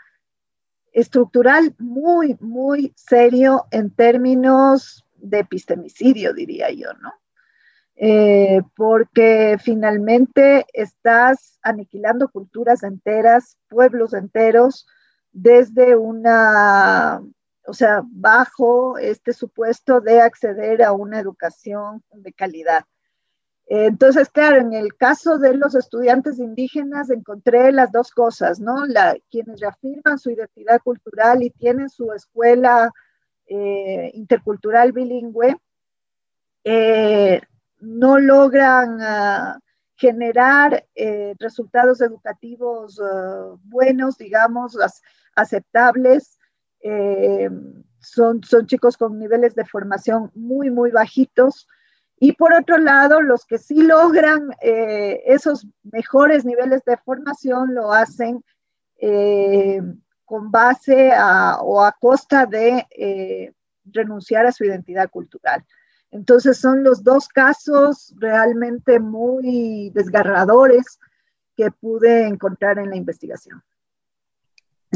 estructural muy, muy serio en términos de epistemicidio, diría yo, ¿no? Eh, porque finalmente estás aniquilando culturas enteras, pueblos enteros, desde una, o sea, bajo este supuesto de acceder a una educación de calidad. Entonces, claro, en el caso de los estudiantes indígenas encontré las dos cosas, ¿no? Quienes reafirman su identidad cultural y tienen su escuela eh, intercultural bilingüe, eh, no logran ah, generar eh, resultados educativos ah, buenos, digamos, aceptables. Eh, son, son chicos con niveles de formación muy, muy bajitos. Y por otro lado, los que sí logran eh, esos mejores niveles de formación lo hacen eh, con base a, o a costa de renunciar a su identidad cultural. Entonces son los dos casos realmente muy desgarradores que pude encontrar en la investigación.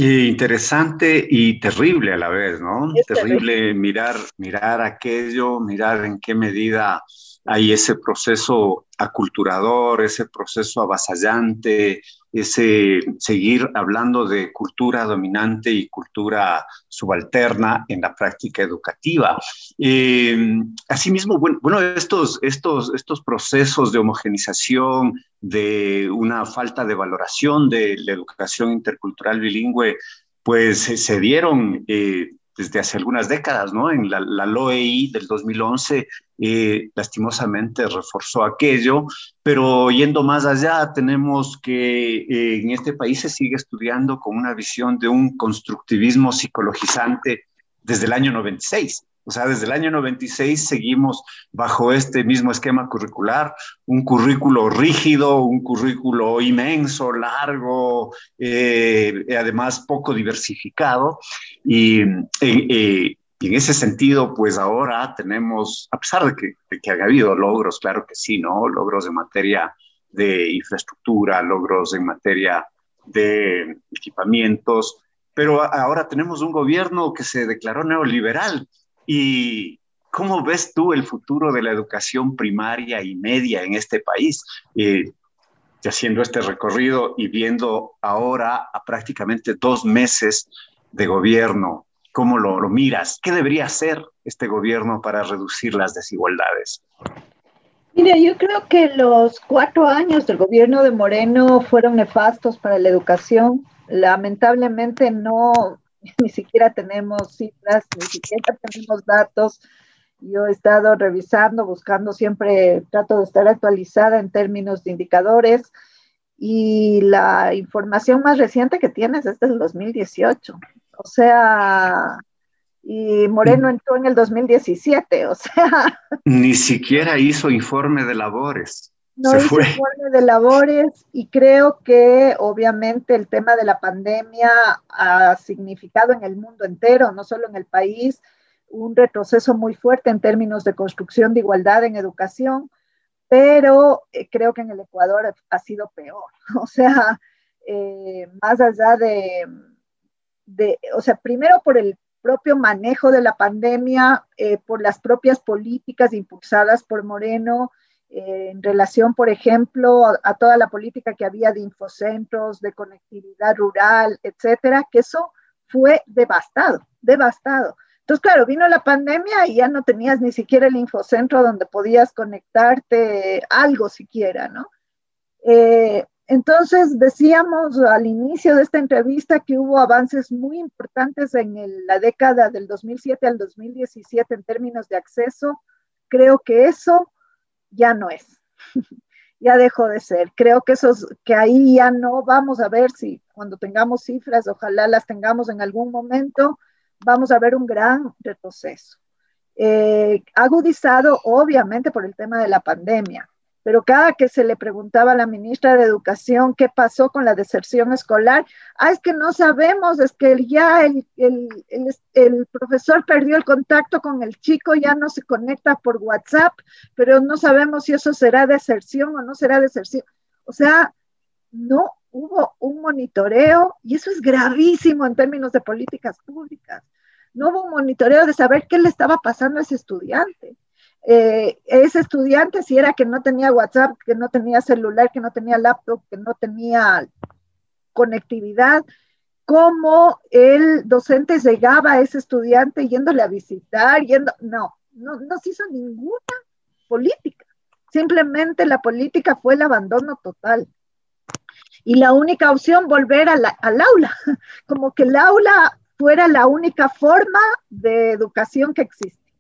Interesante y terrible a la vez, ¿no? terrible, mirar, mirar aquello, mirar en qué medida hay ese proceso aculturador, ese proceso avasallante, ese seguir hablando de cultura dominante y cultura subalterna en la práctica educativa. Eh, asimismo, bueno, bueno, estos, estos, estos procesos de homogenización, de una falta de valoración de la educación intercultural bilingüe, pues se dieron eh, desde hace algunas décadas, ¿no? En la, la LOEI del 2011, eh, lastimosamente reforzó aquello, pero yendo más allá, tenemos que eh, en este país se sigue estudiando con una visión de un constructivismo psicologizante desde el año 96. O sea, desde el año 96 seguimos bajo este mismo esquema curricular, un currículo rígido, un currículo inmenso, largo, eh, además poco diversificado. Y, eh, eh, en ese sentido, pues ahora tenemos, a pesar de que, haya habido logros, claro que sí, ¿no? Logros en materia de infraestructura, logros en materia de equipamientos, pero ahora tenemos un gobierno que se declaró neoliberal ¿Y cómo ves tú el futuro de la educación primaria y media en este país? Eh, haciendo este recorrido y viendo ahora a prácticamente dos meses de gobierno, ¿cómo lo, lo miras? ¿Qué debería hacer este gobierno para reducir las desigualdades? Mira, yo creo que los cuatro años del gobierno de Moreno fueron nefastos para la educación. Lamentablemente no, [laughs] ni siquiera tenemos cifras, ni siquiera tenemos datos. Yo he estado revisando, buscando siempre, trato de estar actualizada en términos de indicadores y la información más reciente que tienes es del 2018. O sea, y Moreno entró en el 2017, o sea. [laughs] Ni siquiera hizo informe de labores no se fue. informe de labores y creo que obviamente el tema de la pandemia ha significado en el mundo entero, no solo en el país, un retroceso muy fuerte en términos de construcción de igualdad en educación, pero eh, creo que en el Ecuador ha sido peor. [laughs] O sea, eh, más allá de, o sea, primero por el propio manejo de la pandemia, eh, por las propias políticas impulsadas por Moreno, en relación, por ejemplo, a, toda la política que había de infocentros, de conectividad rural, etcétera, que eso fue devastado, devastado. Entonces, claro, vino la pandemia y ya no tenías ni siquiera el infocentro donde podías conectarte algo siquiera, ¿no? Eh, entonces, decíamos al inicio de esta entrevista que hubo avances muy importantes en la década del 2007 al 2017 en términos de acceso. Creo que eso ya no es, [laughs] ya dejó de ser. Creo que, esos, que ahí ya no vamos a ver si cuando tengamos cifras, ojalá las tengamos en algún momento, vamos a ver un gran retroceso. Eh, agudizado obviamente por el tema de la pandemia pero cada que se le preguntaba a la ministra de Educación qué pasó con la deserción escolar, ah, es que no sabemos, es que ya el, el, profesor perdió el contacto con el chico, ya no se conecta por WhatsApp, pero no sabemos si eso será deserción o no será deserción. O sea, no hubo un monitoreo y eso es gravísimo en términos de políticas públicas. No hubo un monitoreo de saber qué le estaba pasando a ese estudiante eh, ese estudiante, si era que no tenía WhatsApp, que no tenía celular, que no tenía laptop, que no tenía conectividad, cómo el docente llegaba a ese estudiante yéndole a visitar, yendo, no, no, no se hizo ninguna política. Simplemente la política fue el abandono total. Y la única opción, volver al aula, [laughs] como que el aula fuera la única forma de educación que existe.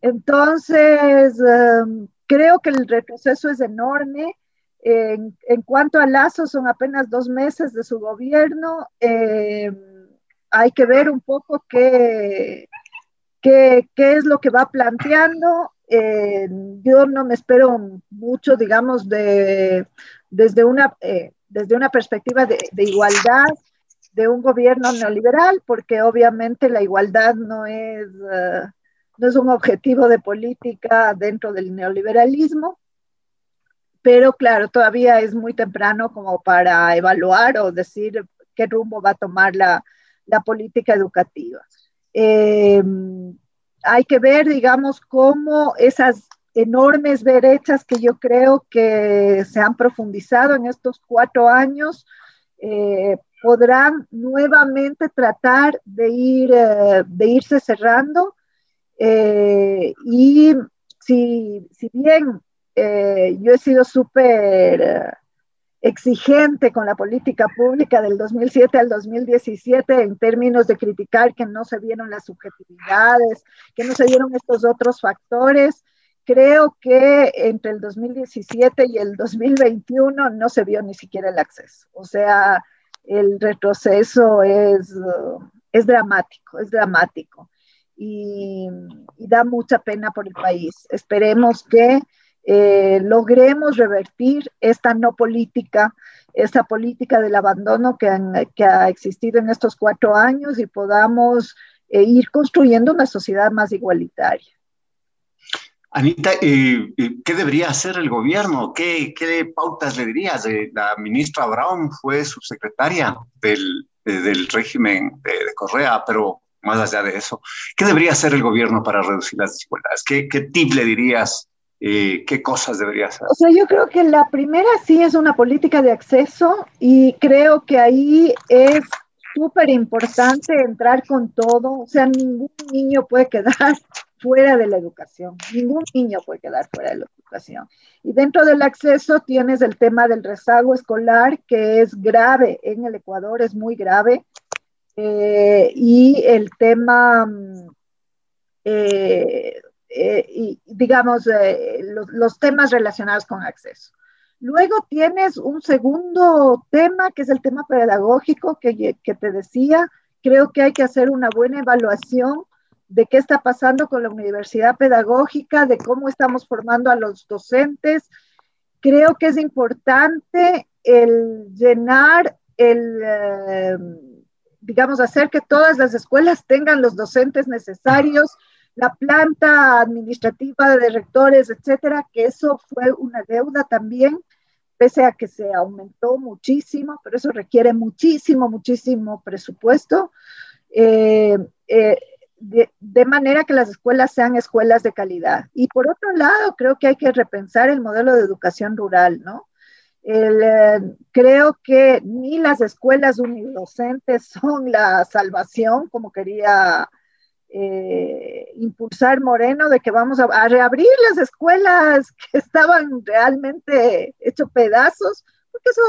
Entonces, em, creo que el retroceso es enorme. En, cuanto a Lazo, son apenas dos meses de su gobierno. Em, hay que ver un poco qué, qué, es lo que va planteando. yo no me espero mucho, digamos, de, desde, una, eh, desde una perspectiva de, de igualdad de un gobierno neoliberal, porque obviamente la igualdad no es... Uh, no es un objetivo de política dentro del neoliberalismo, pero claro, todavía es muy temprano como para evaluar o decir qué rumbo va a tomar la, la política educativa. Eh, hay que ver, digamos, cómo esas enormes brechas que yo creo que se han profundizado en estos cuatro años eh, podrán nuevamente tratar de, ir, eh, de irse cerrando. y si, si bien yo he sido súper exigente con la política pública del 2007 al 2017 en términos de criticar que no se vieron las subjetividades, que no se vieron estos otros factores. Creo que entre el 2017 y el 2021 no se vio ni siquiera el acceso. O sea, el retroceso es, dramático, es dramático. Y, y da mucha pena por el país. Esperemos que eh, logremos revertir esta no política, esta política del abandono que, ha existido en estos cuatro años y podamos eh, ir construyendo una sociedad más igualitaria. Anita, eh, ¿qué debería hacer el gobierno? ¿Qué, pautas le dirías? la ministra Brown fue subsecretaria del, del régimen de, Correa, pero más allá de eso, ¿qué debería hacer el gobierno para reducir las desigualdades? ¿Qué, qué tip le dirías eh, qué cosas debería hacer? O sea, yo creo que la primera sí es una política de acceso y creo que ahí es súper importante entrar con todo. O sea, ningún niño puede quedar [laughs] fuera de la educación. Ningún niño puede quedar fuera de la educación. Y dentro del acceso tienes el tema del rezago escolar, que es grave en el Ecuador, es muy grave. Eh, y el tema mm, eh, eh, digamos, los, temas relacionados con acceso. Luego tienes un segundo tema, que es el tema pedagógico que, te decía. Creo que hay que hacer una buena evaluación de qué está pasando con la universidad pedagógica, de cómo estamos formando a los docentes. Creo que es importante el llenar, el, eh, digamos, hacer que todas las escuelas tengan los docentes necesarios la planta administrativa de rectores, etcétera, que eso fue una deuda también, pese a que se aumentó muchísimo, pero eso requiere muchísimo, muchísimo presupuesto. Eh, eh, de, manera que las escuelas sean escuelas de calidad. Y por otro lado, creo que hay que repensar el modelo de educación rural, ¿no? Eh, creo que ni las escuelas unidocentes son la salvación, como quería eh, impulsar Moreno de que vamos a, reabrir las escuelas [laughs] que estaban realmente hechos pedazos, porque eso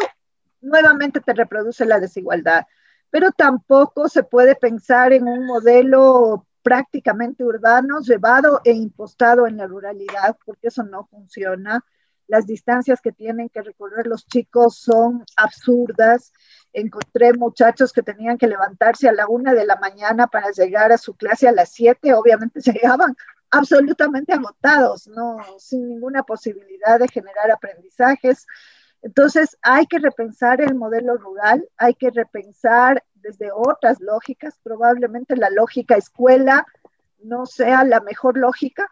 nuevamente te reproduce la desigualdad. Pero tampoco se puede pensar en un modelo prácticamente urbano llevado e impostado en la ruralidad, porque eso no funciona. Las distancias que tienen que recorrer los chicos son absurdas encontré muchachos que tenían que levantarse a la una de la mañana para llegar a su clase a las siete, obviamente [laughs] llegaban absolutamente agotados, no, sin ninguna posibilidad de generar aprendizajes. Entonces hay que repensar el modelo rural, hay que repensar desde otras lógicas, probablemente la lógica escuela no sea la mejor lógica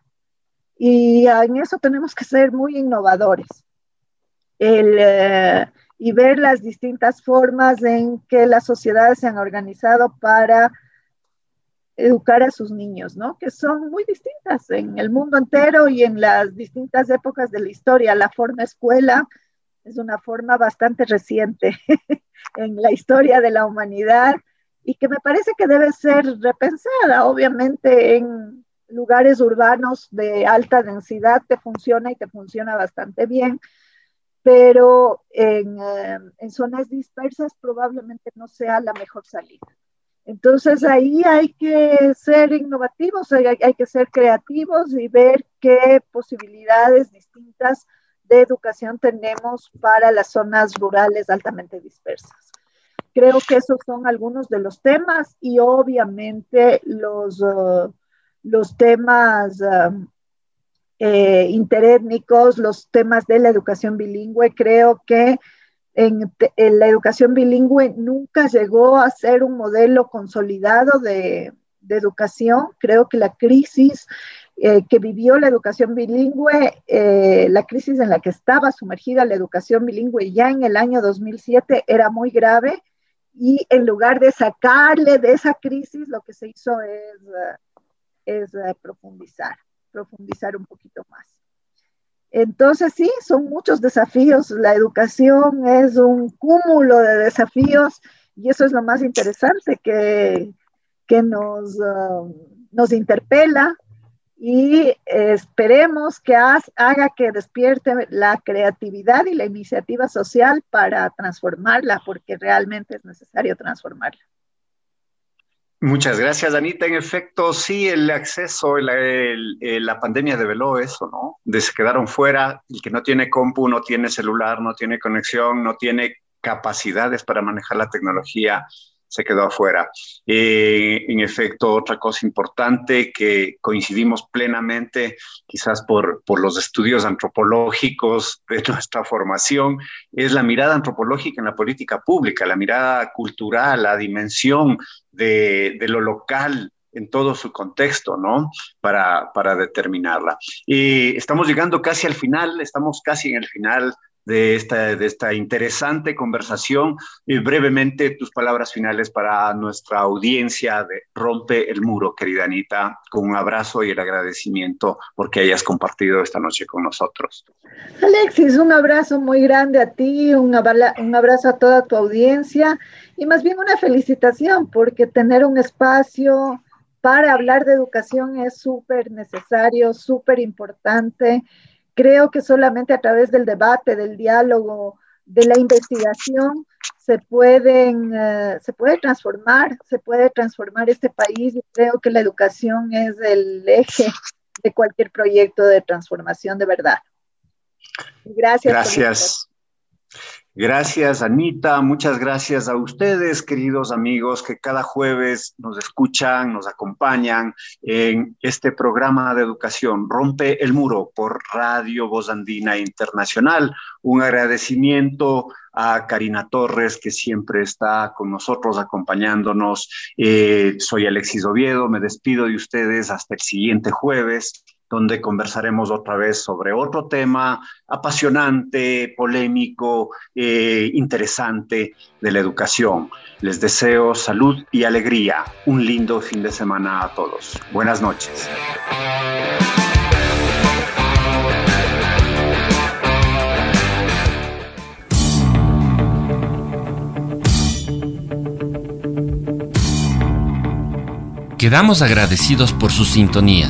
y en eso tenemos que ser muy innovadores. El, eh, y ver las distintas formas en que las sociedades se han organizado para educar a sus niños, ¿no? Que son muy distintas en el mundo entero y en las distintas épocas de la historia. La forma escuela es una forma bastante reciente [laughs] en la historia de la humanidad y que me parece que debe ser repensada, obviamente en lugares urbanos de alta densidad te funciona y te funciona bastante bien, pero en, eh, en, zonas dispersas probablemente no sea la mejor salida. Entonces ahí hay que ser innovativos, hay, hay, que ser creativos y ver qué posibilidades distintas de educación tenemos para las zonas rurales altamente dispersas. Creo que esos son algunos de los temas y obviamente los, uh, los temas um, eh, interétnicos, los temas de la educación bilingüe. Creo que en, la educación bilingüe nunca llegó a ser un modelo consolidado de, educación. Creo que la crisis eh, que vivió la educación bilingüe, eh, la crisis en la que estaba sumergida la educación bilingüe ya en el año 2007 era muy grave y en lugar de sacarle de esa crisis, lo que se hizo es profundizar, profundizar un poquito más. Entonces, sí, son muchos desafíos. La educación es un cúmulo de desafíos y eso es lo más interesante que, que nos, uh, nos interpela y esperemos que haga que despierte la creatividad y la iniciativa social para transformarla, porque realmente es necesario transformarla. Muchas gracias, Anita. En efecto, sí, el acceso, la pandemia develó eso, ¿no? De se quedaron fuera, el que no tiene compu, no tiene celular, no tiene conexión, no tiene capacidades para manejar la tecnología, se quedó afuera. Eh, en efecto, otra cosa importante que coincidimos plenamente, quizás por, por los estudios antropológicos de [laughs] nuestra formación, es la mirada antropológica en la política pública, la mirada cultural, la dimensión de, de lo local en todo su contexto, ¿no? Para, para determinarla. Y estamos llegando casi al final, estamos casi en el final de esta, de esta interesante conversación. Y brevemente, tus palabras finales para nuestra audiencia de Rompe el Muro, querida Anita, con un abrazo y el agradecimiento porque hayas compartido esta noche con nosotros. Alexis, un abrazo muy grande a ti, un, un abrazo a toda tu audiencia y más bien una felicitación porque tener un espacio para hablar de educación es súper necesario, súper importante Creo que solamente a través del debate, del diálogo, de la investigación, se, pueden, eh, se puede transformar, se puede transformar este país y creo que la educación es el eje de cualquier proyecto de transformación de verdad. Gracias. Gracias. Gracias, Anita. Muchas gracias a ustedes, queridos amigos, que cada jueves nos escuchan, nos acompañan en este programa de educación, Rompe el Muro, por Radio Voz Andina Internacional. Un agradecimiento a Karina Torres, que siempre está con nosotros acompañándonos. Eh, soy Alexis Oviedo, me despido de ustedes hasta el siguiente jueves donde conversaremos otra vez sobre otro tema apasionante, polémico, eh, interesante de la educación. Les deseo salud y alegría. Un lindo fin de semana a todos. Buenas noches. Quedamos agradecidos por su sintonía